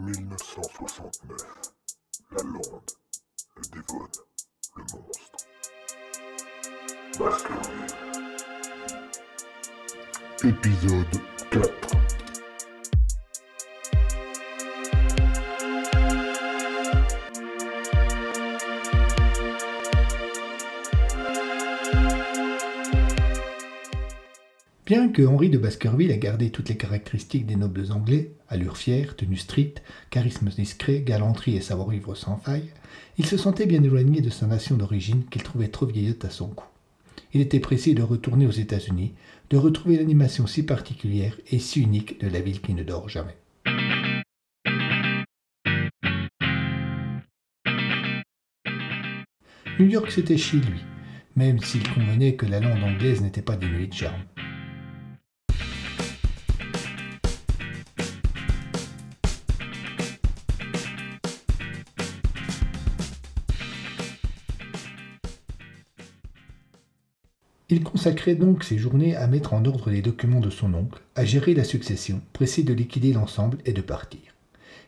1969. La Lande, le Devon, le monstre. Baskerville. Épisode 4. Bien que Henri de Baskerville ait gardé toutes les caractéristiques des nobles anglais, allure fière, tenue stricte, charisme discret, galanterie et savoir-vivre sans faille, il se sentait bien éloigné de sa nation d'origine qu'il trouvait trop vieillotte à son goût. Il était pressé de retourner aux États-Unis, de retrouver l'animation si particulière et si unique de la ville qui ne dort jamais. New York, c'était chez lui, même s'il convenait que la langue anglaise n'était pas dénuée de charme. Il consacrait donc ses journées à mettre en ordre les documents de son oncle, à gérer la succession, pressé de liquider l'ensemble et de partir.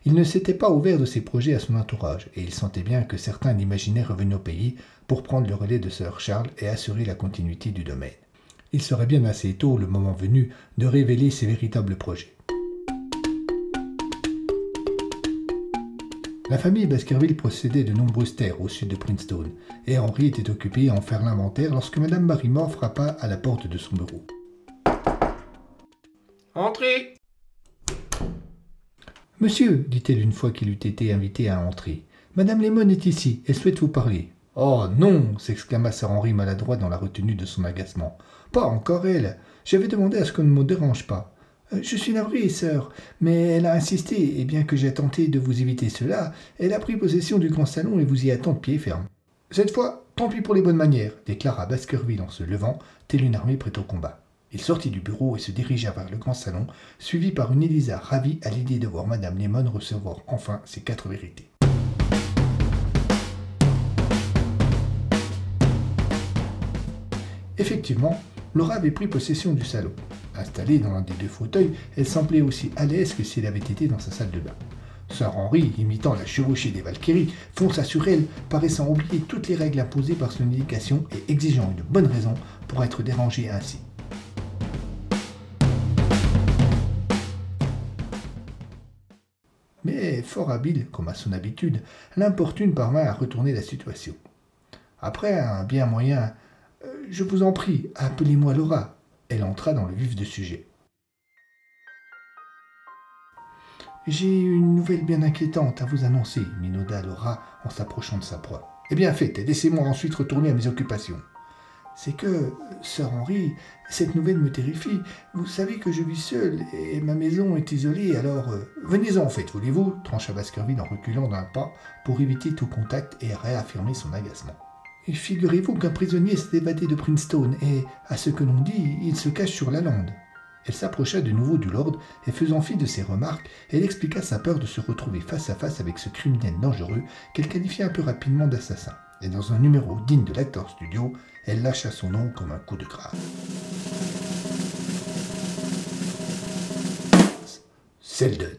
Il ne s'était pas ouvert de ses projets à son entourage, et il sentait bien que certains l'imaginaient revenu au pays pour prendre le relais de Sir Charles et assurer la continuité du domaine. Il serait bien assez tôt, le moment venu, de révéler ses véritables projets. La famille Baskerville possédait de nombreuses terres au sud de Princeton, et Henry était occupé à en faire l'inventaire lorsque Madame Barrymore frappa à la porte de son bureau. Entrez Monsieur, dit-elle une fois qu'il eut été invité à entrer, Madame Lemon est ici, elle souhaite vous parler. Oh non s'exclama Sir Henry maladroit dans la retenue de son agacement. Pas encore elle. J'avais demandé à ce qu'on ne me dérange pas. Euh, je suis navré, sœur, mais elle a insisté, et bien que j'ai tenté de vous éviter cela, elle a pris possession du grand salon et vous y attend de pied ferme. Cette fois, tant pis pour les bonnes manières, déclara Baskerville en se levant, telle une armée prête au combat. Il sortit du bureau et se dirigea vers le grand salon, suivi par une Elisa ravie à l'idée de voir Madame Lemon recevoir enfin ses quatre vérités. Effectivement, Laura avait pris possession du salon. Installée dans l'un des deux fauteuils, elle semblait aussi à l'aise que si elle avait été dans sa salle de bain. Sœur Henri, imitant la chevauchée des Valkyries, fonça sur elle, paraissant oublier toutes les règles imposées par son éducation et exigeant une bonne raison pour être dérangée ainsi. Mais, fort habile, comme à son habitude, l'importune parvint à retourner la situation. Après un bien moyen Je vous en prie, appelez-moi Laura, elle entra dans le vif du sujet. J'ai une nouvelle bien inquiétante à vous annoncer, minauda Laura en s'approchant de sa proie. Eh bien faites, laissez-moi ensuite retourner à mes occupations. C'est que, sœur Henri, cette nouvelle me terrifie. Vous savez que je vis seul et ma maison est isolée, alors euh, venez-en en fait, voulez-vous? trancha Baskerville en reculant d'un pas pour éviter tout contact et réaffirmer son agacement. Figurez-vous qu'un prisonnier s'est évadé de Princeton et, à ce que l'on dit, il se cache sur la lande. Elle s'approcha de nouveau du lord et faisant fi de ses remarques, elle expliqua sa peur de se retrouver face à face avec ce criminel dangereux qu'elle qualifia un peu rapidement d'assassin. Et dans un numéro digne de l'acteur studio, elle lâcha son nom comme un coup de grâce. Selden.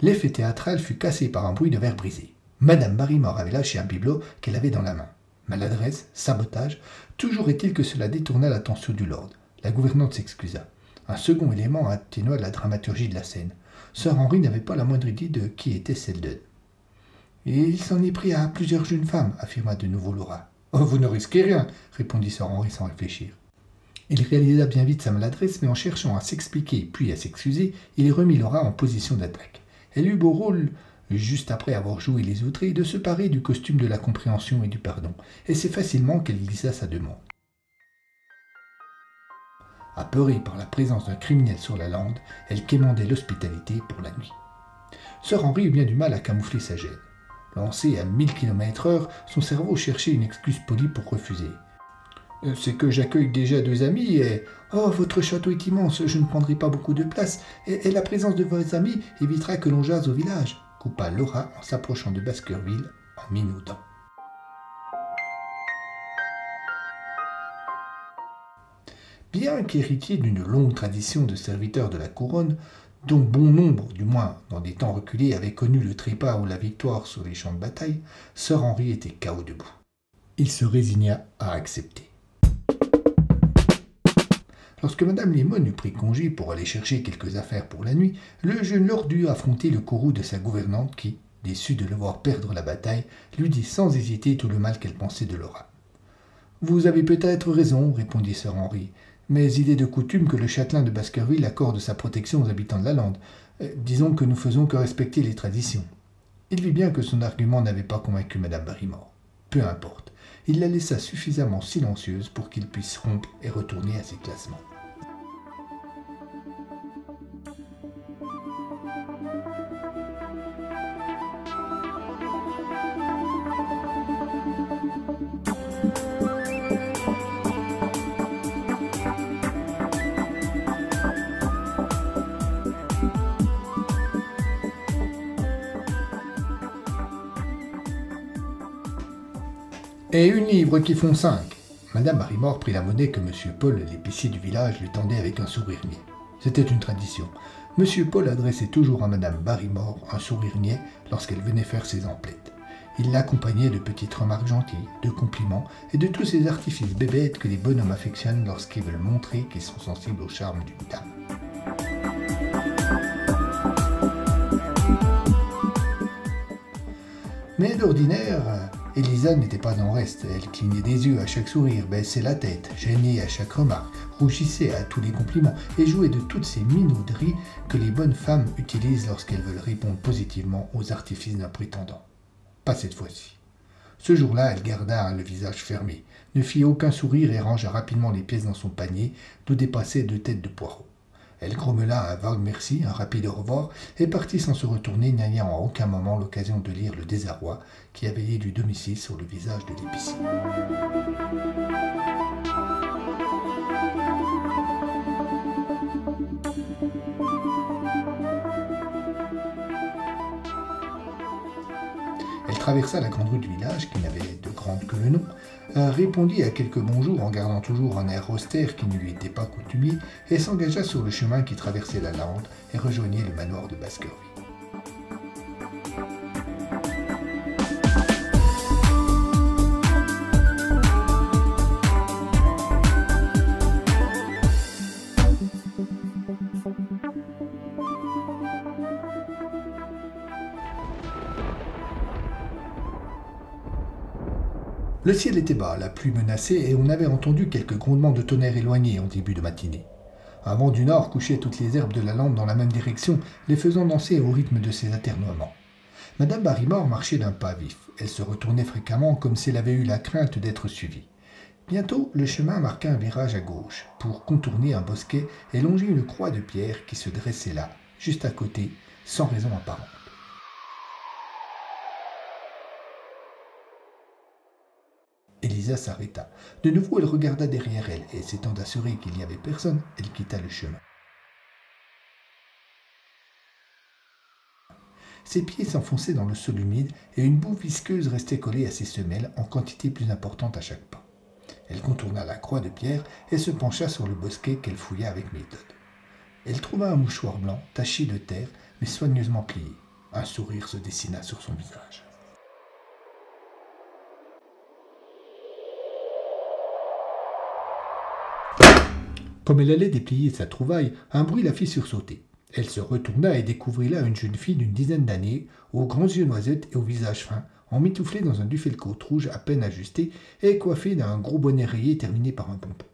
L'effet théâtral fut cassé par un bruit de verre brisé. Madame Barrymore avait lâché un bibelot qu'elle avait dans la main. Maladresse, sabotage, toujours est-il que cela détourna l'attention du lord. La gouvernante s'excusa. Un second élément atténua la dramaturgie de la scène. Sir Henry n'avait pas la moindre idée de qui était Selden. Il s'en est pris à plusieurs jeunes femmes, affirma de nouveau Laura. Oh, vous ne risquez rien, répondit Sir Henry sans réfléchir. Il réalisa bien vite sa maladresse, mais en cherchant à s'expliquer puis à s'excuser, il remit Laura en position d'attaque. Elle eut beau rôle juste après avoir joué les outrés, de se parer du costume de la compréhension et du pardon, et c'est facilement qu'elle glissa sa demande. Apeurée par la présence d'un criminel sur la lande, elle quémandait l'hospitalité pour la nuit. Sœur Henri eut bien du mal à camoufler sa gêne. Lancé à 1000 km/h, son cerveau cherchait une excuse polie pour refuser. Euh, c'est que j'accueille déjà deux amis et. Oh, votre château est immense, je ne prendrai pas beaucoup de place, et, la présence de vos amis évitera que l'on jase au village, coupa Laura en s'approchant de Baskerville en minaudant. Bien qu'héritier d'une longue tradition de serviteurs de la couronne, dont bon nombre, du moins dans des temps reculés, avaient connu le trépas ou la victoire sur les champs de bataille, Sir Henry était chaos debout. Il se résigna à accepter. Lorsque Madame Limon eut pris congé pour aller chercher quelques affaires pour la nuit, le jeune lord dut affronter le courroux de sa gouvernante qui, déçue de le voir perdre la bataille, lui dit sans hésiter tout le mal qu'elle pensait de Laura. Vous avez peut-être raison, répondit Sir Henry, mais il est de coutume que le châtelain de Baskerville accorde sa protection aux habitants de la lande. Euh, disons que nous faisons que respecter les traditions. Il vit bien que son argument n'avait pas convaincu Madame Barrymore. Peu importe, il la laissa suffisamment silencieuse pour qu'il puisse rompre et retourner à ses classements. Et une livre qui font cinq. Madame Barrymore prit la monnaie que M. Paul, l'épicier du village, lui tendait avec un sourire niais. C'était une tradition. M. Paul adressait toujours à Madame Barrymore un sourire niais lorsqu'elle venait faire ses emplettes. Il l'accompagnait de petites remarques gentilles, de compliments et de tous ces artifices bébêtes que les bonhommes affectionnent lorsqu'ils veulent montrer qu'ils sont sensibles au charme d'une dame. Mais d'ordinaire, Elisa n'était pas en reste, elle clignait des yeux à chaque sourire, baissait la tête, gênait à chaque remarque, rougissait à tous les compliments et jouait de toutes ces minauderies que les bonnes femmes utilisent lorsqu'elles veulent répondre positivement aux artifices d'un prétendant. Pas cette fois-ci. Ce jour-là, elle garda le visage fermé, ne fit aucun sourire et rangea rapidement les pièces dans son panier, d'où dépassaient deux têtes de poireaux. Elle grommela un vague merci, un rapide au revoir, et partit sans se retourner, n'ayant en aucun moment l'occasion de lire le désarroi qui avait du domicile sur le visage de l'épicier. Elle traversa la grande rue du village, qui n'avait que le nom, répondit à quelques bonjours en gardant toujours un air austère qui ne lui était pas coutumier, et s'engagea sur le chemin qui traversait la lande et rejoignait le manoir de Baskerville. Le ciel était bas, la pluie menaçait, et on avait entendu quelques grondements de tonnerre éloignés en début de matinée. Un vent du nord couchait toutes les herbes de la lampe dans la même direction, les faisant danser au rythme de ses aternoiements. Madame Barrymore marchait d'un pas vif. Elle se retournait fréquemment comme si elle avait eu la crainte d'être suivie. Bientôt, le chemin marqua un virage à gauche, pour contourner un bosquet et longer une croix de pierre qui se dressait là, juste à côté, sans raison apparente. Elisa s'arrêta. De nouveau, elle regarda derrière elle, et s'étant assurée qu'il n'y avait personne, elle quitta le chemin. Ses pieds s'enfonçaient dans le sol humide et une boue visqueuse restait collée à ses semelles en quantité plus importante à chaque pas. Elle contourna la croix de pierre et se pencha sur le bosquet qu'elle fouilla avec méthode. Elle trouva un mouchoir blanc taché de terre mais soigneusement plié. Un sourire se dessina sur son visage. Comme elle allait déplier sa trouvaille, un bruit la fit sursauter. Elle se retourna et découvrit là une jeune fille d'une dizaine d'années, aux grands yeux noisettes et au visage fin, emmitouflée dans un duffel côte rouge à peine ajusté et coiffée d'un gros bonnet rayé terminé par un pompon.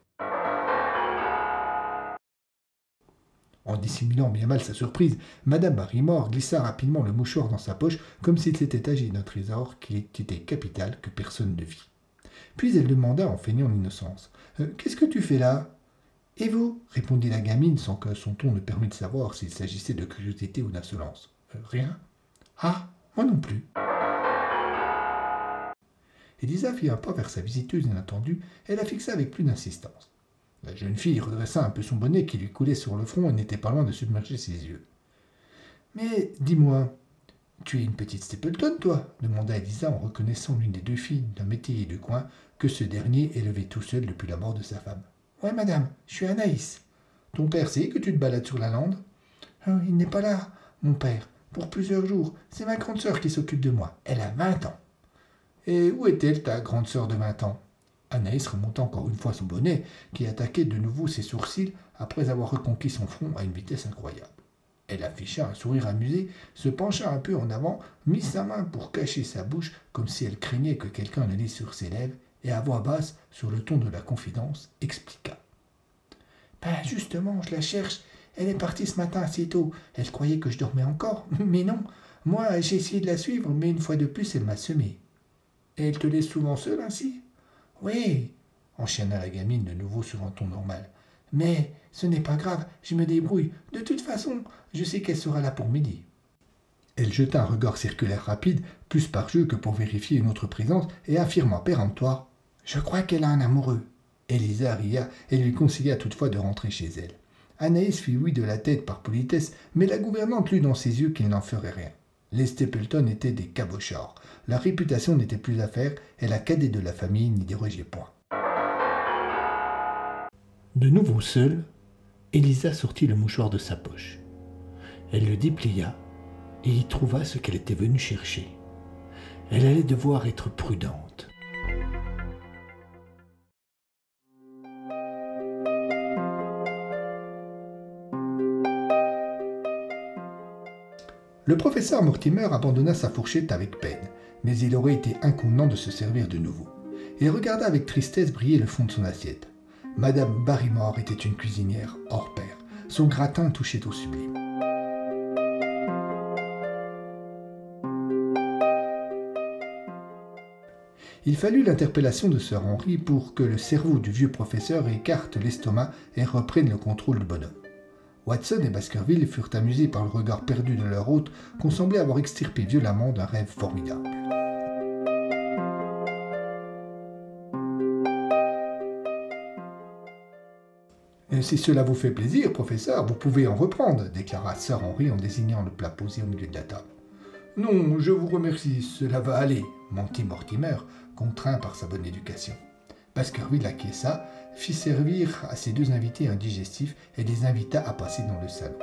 En dissimulant bien mal sa surprise, Madame Barrymore glissa rapidement le mouchoir dans sa poche comme s'il s'était agi d'un trésor qui était capital que personne ne vit. Puis elle demanda en feignant l'innocence euh, Qu'est-ce que tu fais là? Et vous répondit la gamine sans que son ton ne permît de savoir s'il s'agissait de curiosité ou d'insolence. Euh, rien. Ah, moi non plus. Elisa fit un pas vers sa visiteuse inattendue et la fixa avec plus d'insistance. La jeune fille redressa un peu son bonnet qui lui coulait sur le front et n'était pas loin de submerger ses yeux. Mais dis-moi, tu es une petite Stapleton, toi? demanda Elisa en reconnaissant l'une des deux filles d'un métier du coin que ce dernier élevait tout seul depuis la mort de sa femme. Ouais, madame, je suis Anaïs. Ton père sait que tu te balades sur la lande ah, Il n'est pas là, mon père, pour plusieurs jours. C'est ma grande sœur qui s'occupe de moi. Elle a vingt ans. Et où est-elle, ta grande sœur de vingt ans? Anaïs remonta encore une fois son bonnet, qui attaquait de nouveau ses sourcils après avoir reconquis son front à une vitesse incroyable. Elle afficha un sourire amusé, se pencha un peu en avant, mit sa main pour cacher sa bouche comme si elle craignait que quelqu'un ne lise sur ses lèvres, et à voix basse, sur le ton de la confidence, expliqua. Ben justement, je la cherche. Elle est partie ce matin assez tôt. Elle croyait que je dormais encore. Mais non. Moi, j'ai essayé de la suivre, mais une fois de plus, elle m'a semé. Et elle te laisse souvent seule ainsi? Oui, enchaîna la gamine de nouveau sur un ton normal. Mais ce n'est pas grave, je me débrouille. De toute façon, je sais qu'elle sera là pour midi. Elle jeta un regard circulaire rapide, plus par jeu que pour vérifier une autre présence, et affirma péremptoire Je crois qu'elle a un amoureux. Elisa ria et lui conseilla toutefois de rentrer chez elle. Anaïs fit oui de la tête par politesse, mais la gouvernante lut dans ses yeux qu'il n'en ferait rien. Les Stapleton étaient des cabochards. La réputation n'était plus à faire, et la cadette de la famille n'y dérogeait point. De nouveau seule, Elisa sortit le mouchoir de sa poche. Elle le déplia et y trouva ce qu'elle était venue chercher. Elle allait devoir être prudente. Le professeur Mortimer abandonna sa fourchette avec peine, mais il aurait été inconvenant de se servir de nouveau. Il regarda avec tristesse briller le fond de son assiette. Madame Barrymore était une cuisinière hors pair. Son gratin touchait au sublime. Il fallut l'interpellation de Sir Henry pour que le cerveau du vieux professeur écarte l'estomac et reprenne le contrôle du bonhomme. Watson et Baskerville furent amusés par le regard perdu de leur hôte qu'on semblait avoir extirpé violemment d'un rêve formidable. si cela vous fait plaisir, professeur, vous pouvez en reprendre, déclara Sir Henry en désignant le plat posé au milieu de la table. Non, je vous remercie, cela va aller, mentit Mortimer, contraint par sa bonne éducation. Baskerville acquiesça, fit servir à ses deux invités un digestif et les invita à passer dans le salon.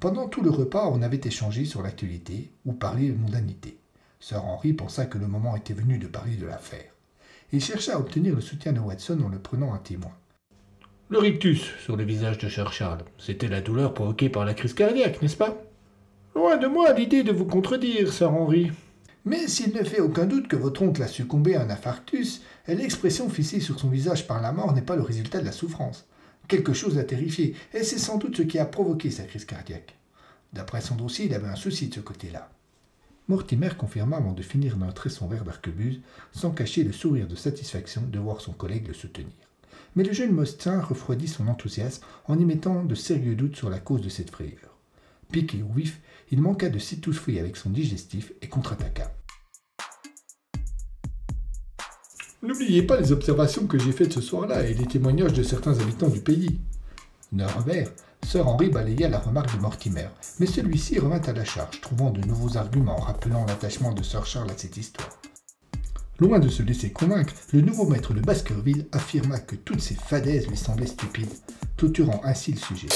Pendant tout le repas, on avait échangé sur l'actualité ou parlé de mondanité. Sir Henry pensa que le moment était venu de parler de l'affaire. Il chercha à obtenir le soutien de Watson en le prenant un témoin. Le rictus sur le visage de Sir Charles, c'était la douleur provoquée par la crise cardiaque, n'est-ce pas? Loin de moi l'idée de vous contredire, Sir Henry. Mais s'il ne fait aucun doute que votre oncle a succombé à un infarctus, l'expression fixée sur son visage par la mort n'est pas le résultat de la souffrance. Quelque chose l'a terrifié, et c'est sans doute ce qui a provoqué sa crise cardiaque. D'après son dossier, il avait un souci de ce côté-là. Mortimer confirma avant de finir d'entrer son verre d'arquebuse, sans cacher le sourire de satisfaction de voir son collègue le soutenir. Mais le jeune Mostin refroidit son enthousiasme en y mettant de sérieux doutes sur la cause de cette frayeur. Piqué au vif, il manqua de s'étouffer avec son digestif et contre-attaqua. N'oubliez pas les observations que j'ai faites ce soir-là et les témoignages de certains habitants du pays. D'un revers, Sir Henry balaya la remarque de Mortimer, mais celui-ci revint à la charge, trouvant de nouveaux arguments rappelant l'attachement de Sir Charles à cette histoire. Loin de se laisser convaincre, le nouveau maître de Baskerville affirma que toutes ces fadaises lui semblaient stupides, clôturant ainsi le sujet.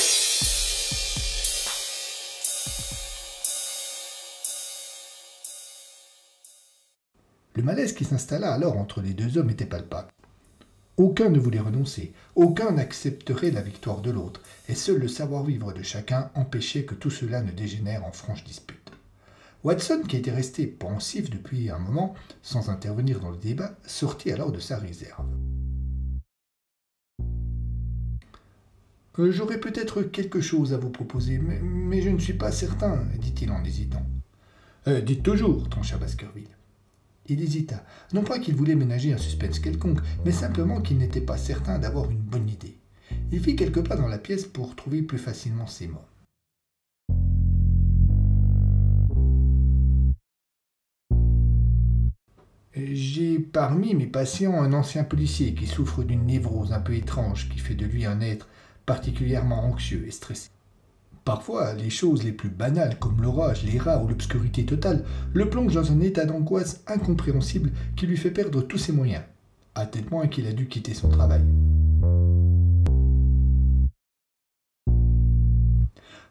Le malaise qui s'installa alors entre les deux hommes était palpable. Aucun ne voulait renoncer, aucun n'accepterait la victoire de l'autre, et seul le savoir-vivre de chacun empêchait que tout cela ne dégénère en franche dispute. Watson, qui était resté pensif depuis un moment, sans intervenir dans le débat, sortit alors de sa réserve. Euh, j'aurais peut-être quelque chose à vous proposer, mais, je ne suis pas certain, dit-il en hésitant. Euh, dites toujours, trancha Baskerville. Il hésita. Non pas qu'il voulait ménager un suspense quelconque, mais simplement qu'il n'était pas certain d'avoir une bonne idée. Il fit quelques pas dans la pièce pour trouver plus facilement ses mots. J'ai parmi mes patients un ancien policier qui souffre d'une névrose un peu étrange qui fait de lui un être particulièrement anxieux et stressé. Parfois, les choses les plus banales comme l'orage, les rats ou l'obscurité totale le plongent dans un état d'angoisse incompréhensible qui lui fait perdre tous ses moyens, à tel point qu'il a dû quitter son travail.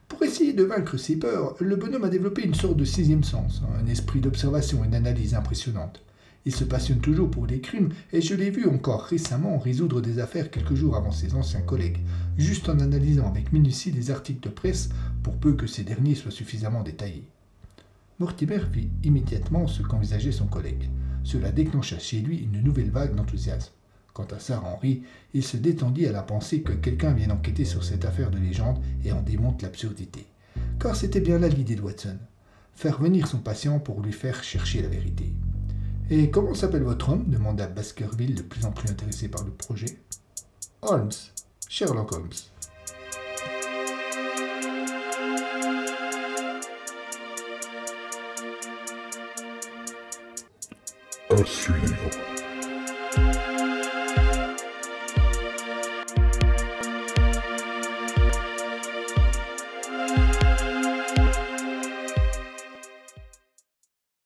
Pour essayer de vaincre ses peurs, le bonhomme a développé une sorte de sixième sens, un esprit d'observation et d'analyse impressionnante. Il se passionne toujours pour les crimes et je l'ai vu encore récemment résoudre des affaires quelques jours avant ses anciens collègues, juste en analysant avec minutie des articles de presse pour peu que ces derniers soient suffisamment détaillés. Mortimer vit immédiatement ce qu'envisageait son collègue. Cela déclencha chez lui une nouvelle vague d'enthousiasme. Quant à Sarah Henry, il se détendit à la pensée que quelqu'un vienne enquêter sur cette affaire de légende et en démonte l'absurdité. Car c'était bien là l'idée de Watson. Faire venir son patient pour lui faire chercher la vérité. Et comment s'appelle votre homme demanda Baskerville, de plus en plus intéressé par le projet. Holmes, Sherlock Holmes.